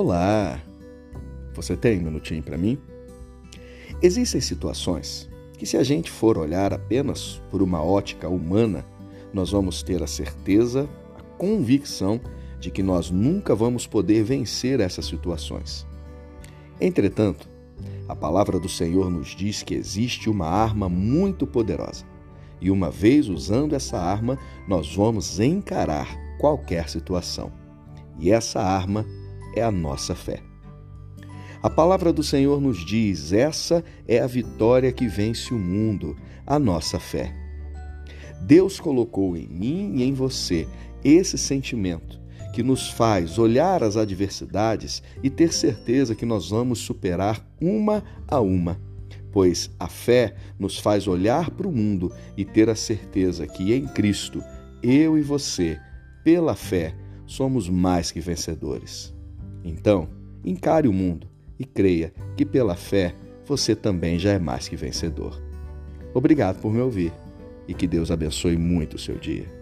Olá! Você tem um minutinho para mim? Existem situações que, se a gente for olhar apenas por uma ótica humana, nós vamos ter a certeza, a convicção de que nós nunca vamos poder vencer essas situações. Entretanto, a palavra do Senhor nos diz que existe uma arma muito poderosa. E uma vez usando essa arma, nós vamos encarar qualquer situação. E essa arma é a nossa fé. A palavra do Senhor nos diz: essa é a vitória que vence o mundo, a nossa fé. Deus colocou em mim e em você esse sentimento que nos faz olhar as adversidades e ter certeza que nós vamos superar uma a uma. Pois a fé nos faz olhar para o mundo e ter a certeza que em Cristo, eu e você, pela fé, somos mais que vencedores. Então, encare o mundo e creia que pela fé você também já é mais que vencedor. Obrigado por me ouvir e que Deus abençoe muito o seu dia.